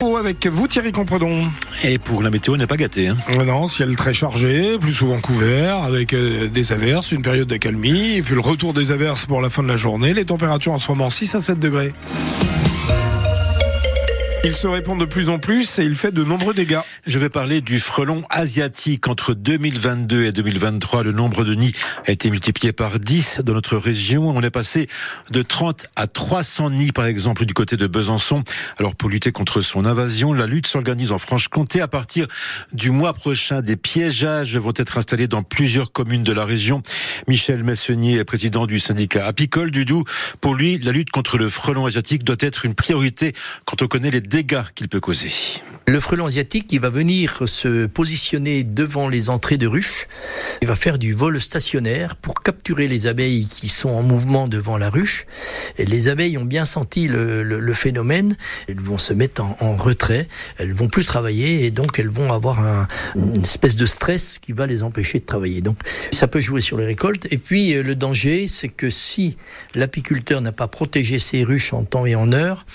Avec vous Thierry Compredon. Et pour la météo, n'est pas gâté. Hein. Non, ciel très chargé, plus souvent couvert, avec euh, des averses, une période d'accalmie, et puis le retour des averses pour la fin de la journée. Les températures en ce moment 6 à 7 degrés. Il se répand de plus en plus et il fait de nombreux dégâts. Je vais parler du frelon asiatique. Entre 2022 et 2023, le nombre de nids a été multiplié par 10 dans notre région. On est passé de 30 à 300 nids, par exemple, du côté de Besançon. Alors, pour lutter contre son invasion, la lutte s'organise en Franche-Comté. À partir du mois prochain, des piégeages vont être installés dans plusieurs communes de la région. Michel Messenier est président du syndicat apicole du Doubs. Pour lui, la lutte contre le frelon asiatique doit être une priorité quand on connaît les dégâts qu'il peut causer. Le frelon asiatique, il va se positionner devant les entrées de ruches. Il va faire du vol stationnaire pour capturer les abeilles qui sont en mouvement devant la ruche. Et les abeilles ont bien senti le, phénomène. Elles vont se mettre en, retrait. Elles vont plus travailler et donc elles vont avoir un, une espèce de stress qui va les empêcher de travailler. Donc ça peut jouer sur les récoltes. Et puis le danger, c'est que si l'apiculteur n'a pas protégé ses ruches en temps et en heure,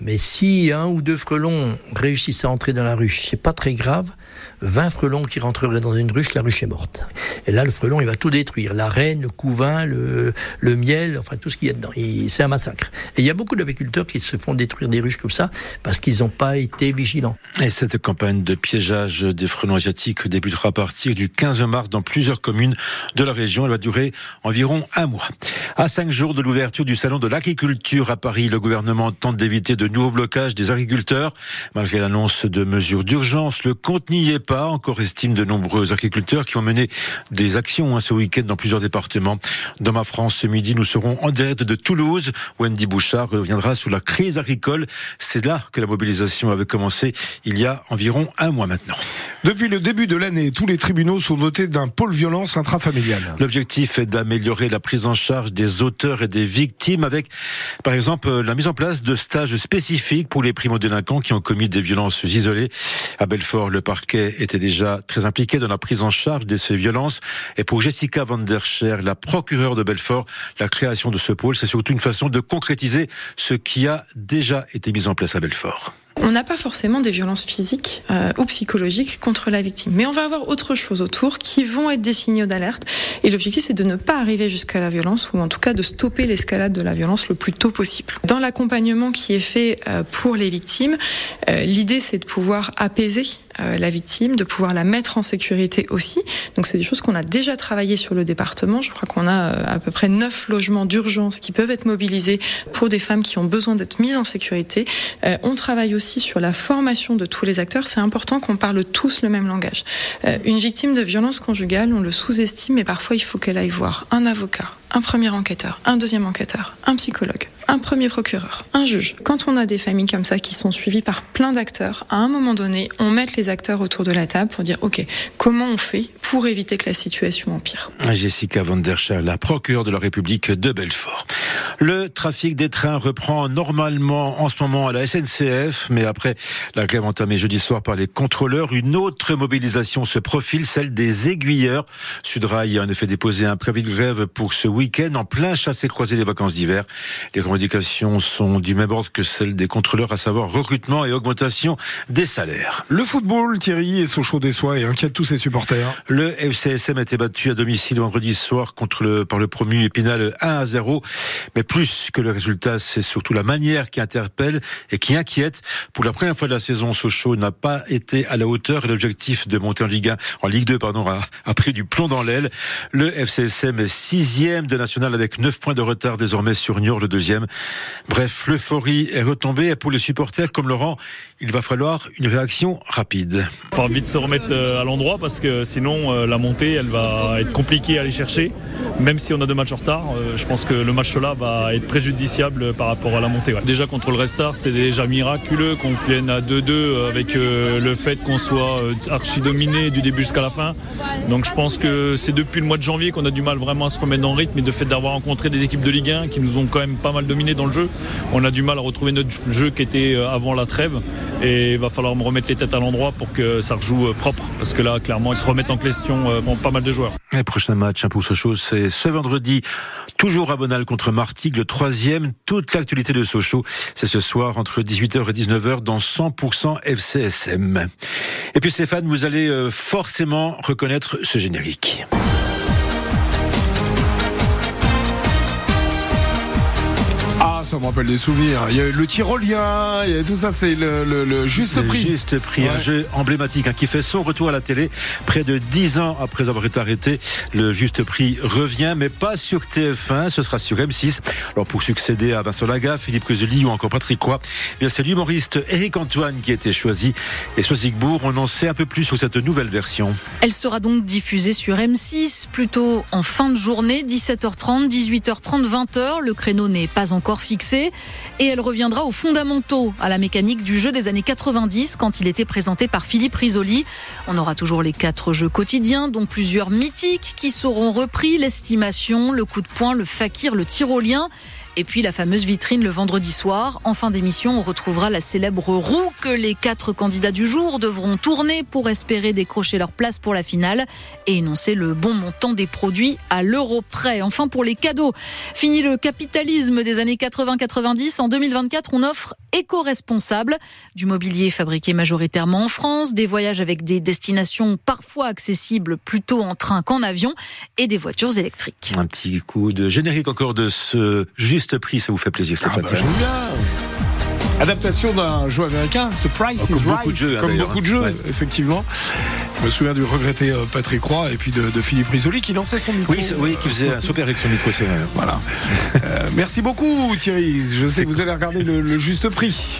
mais si un ou deux frelons réussissent à entrer dans la ruche, c'est pas très grave. 20 frelons qui rentreraient dans une ruche, la ruche est morte. Et là, le frelon, il va tout détruire. La reine, le couvain, le, le miel, enfin tout ce qu'il y a dedans. C'est un massacre. Et il y a beaucoup d'apiculteurs qui se font détruire des ruches comme ça parce qu'ils n'ont pas été vigilants. Et cette campagne de piégeage des frelons asiatiques débutera à partir du 15 mars dans plusieurs communes de la région. Elle va durer environ un mois. À cinq jours de l'ouverture du salon de l'agriculture à Paris, le gouvernement tente d'éviter de nouveaux blocages des agriculteurs. Malgré l'annonce de mesures d'urgence, le compte n'y est pas, encore estime de nombreux agriculteurs qui ont mené des actions hein, ce week-end dans plusieurs départements. Dans ma France, ce midi, nous serons en direct de Toulouse. Wendy Bouchard reviendra sur la crise agricole. C'est là que la mobilisation avait commencé il y a environ un mois maintenant. Depuis le début de l'année, tous les tribunaux sont dotés d'un pôle violence intrafamiliale. L'objectif est d'améliorer la prise en charge des auteurs et des victimes avec, par exemple, la mise en place de stages spécifiques pour les primo-délinquants qui ont commis des violences isolées. À Belfort, le parquet était déjà très impliqué dans la prise en charge de ces violences. Et pour Jessica van der Scher, la procureure de Belfort, la création de ce pôle, c'est surtout une façon de concrétiser ce qui a déjà été mis en place à Belfort. On n'a pas forcément des violences physiques euh, ou psychologiques contre la victime, mais on va avoir autre chose autour qui vont être des signaux d'alerte. Et l'objectif, c'est de ne pas arriver jusqu'à la violence, ou en tout cas de stopper l'escalade de la violence le plus tôt possible. Dans l'accompagnement qui est fait euh, pour les victimes, euh, l'idée, c'est de pouvoir apaiser la victime, de pouvoir la mettre en sécurité aussi. Donc c'est des choses qu'on a déjà travaillé sur le département. Je crois qu'on a à peu près neuf logements d'urgence qui peuvent être mobilisés pour des femmes qui ont besoin d'être mises en sécurité. on travaille aussi sur la formation de tous les acteurs. C'est important qu'on parle tous le même langage. Euh, une victime de violence conjugale, on le sous-estime, mais parfois il faut qu'elle aille voir un avocat, un premier enquêteur, un deuxième enquêteur, un psychologue, un premier procureur, un juge. Quand on a des familles comme ça qui sont suivies par plein d'acteurs, à un moment donné, on met les acteurs autour de la table pour dire OK, comment on fait pour éviter que la situation empire? Jessica van der la procureure de la République de Belfort. Le trafic des trains reprend normalement en ce moment à la SNCF, mais après la grève entamée jeudi soir par les contrôleurs, une autre mobilisation se profile, celle des aiguilleurs. Sudrail a en effet déposé un préavis de grève pour ce week-end en plein chassé-croisé des vacances d'hiver. Les revendications sont du même ordre que celles des contrôleurs, à savoir recrutement et augmentation des salaires. Le football, Thierry, est sous chaud des soies et inquiète tous ses supporters. Le FCSM a été battu à domicile vendredi soir contre le, par le promu Épinal 1 à 0. Mais plus que le résultat, c'est surtout la manière qui interpelle et qui inquiète. Pour la première fois de la saison, Sochaux n'a pas été à la hauteur et l'objectif de monter en Ligue 1, en Ligue 2, pardon, a, a pris du plomb dans l'aile. Le FCSM est sixième de national avec 9 points de retard désormais sur Niort, le deuxième. Bref, l'euphorie est retombée et pour les supporters comme Laurent, il va falloir une réaction rapide. Faut vite se remettre à l'endroit parce que sinon la montée elle va être compliquée à aller chercher. Même si on a deux matchs en retard, je pense que le match là va être préjudiciable par rapport à la montée. Ouais. Déjà contre le Restart, c'était déjà miraculeux qu'on vienne à 2-2 avec le fait qu'on soit archi dominé du début jusqu'à la fin. Donc je pense que c'est depuis le mois de janvier qu'on a du mal vraiment à se remettre dans le rythme et de fait d'avoir rencontré des équipes de Ligue 1 qui nous ont quand même pas mal dominé dans le jeu. On a du mal à retrouver notre jeu qui était euh, avant la trêve et il va falloir me remettre les têtes à l'endroit pour que ça rejoue euh, propre parce que là, clairement, ils se remettent en question bon, pas mal de joueurs. Le prochain match pour Sochaux, c'est ce vendredi, toujours à Bonal contre Martigues, le troisième. Toute l'actualité de Sochaux, c'est ce soir entre 18h et 19h dans 100% FCSM. Et puis Stéphane, vous allez forcément reconnaître ce générique. Ça me rappelle des souvenirs. Il y a le tyrolien, il y a tout ça, c'est le, juste prix. juste prix, un jeu emblématique hein, qui fait son retour à la télé près de dix ans après avoir été arrêté. Le juste prix revient, mais pas sur TF1, ce sera sur M6. Alors pour succéder à Vincent Laga, Philippe Cuseli ou encore Patrick Croix, eh c'est l'humoriste Eric Antoine qui a été choisi. Et Sosigbourg, on en sait un peu plus sur cette nouvelle version. Elle sera donc diffusée sur M6, plutôt en fin de journée, 17h30, 18h30, 20h. Le créneau n'est pas encore fixé et elle reviendra aux fondamentaux, à la mécanique du jeu des années 90 quand il était présenté par Philippe Risoli. On aura toujours les quatre jeux quotidiens, dont plusieurs mythiques qui seront repris, l'estimation, le coup de poing, le fakir, le tyrolien. Et puis la fameuse vitrine le vendredi soir. En fin d'émission, on retrouvera la célèbre roue que les quatre candidats du jour devront tourner pour espérer décrocher leur place pour la finale et énoncer le bon montant des produits à l'euro près. Enfin, pour les cadeaux, fini le capitalisme des années 80-90. En 2024, on offre éco-responsable, du mobilier fabriqué majoritairement en France, des voyages avec des destinations parfois accessibles plutôt en train qu'en avion et des voitures électriques. Un petit coup de générique encore de ce juste prix, ça vous fait plaisir Stéphane ah bah, Adaptation d'un jeu américain, Surprise oh, is Right. Beaucoup de jeux, hein, comme beaucoup de jeux, effectivement. Je me souviens du regretté euh, Patrick Roy et puis de, Philippe Risoli qui lançait son micro. Oui, oui qui faisait un super avec son micro, c'est vrai. Voilà. Euh, merci beaucoup Thierry. Je sais que vous allez regarder le juste prix.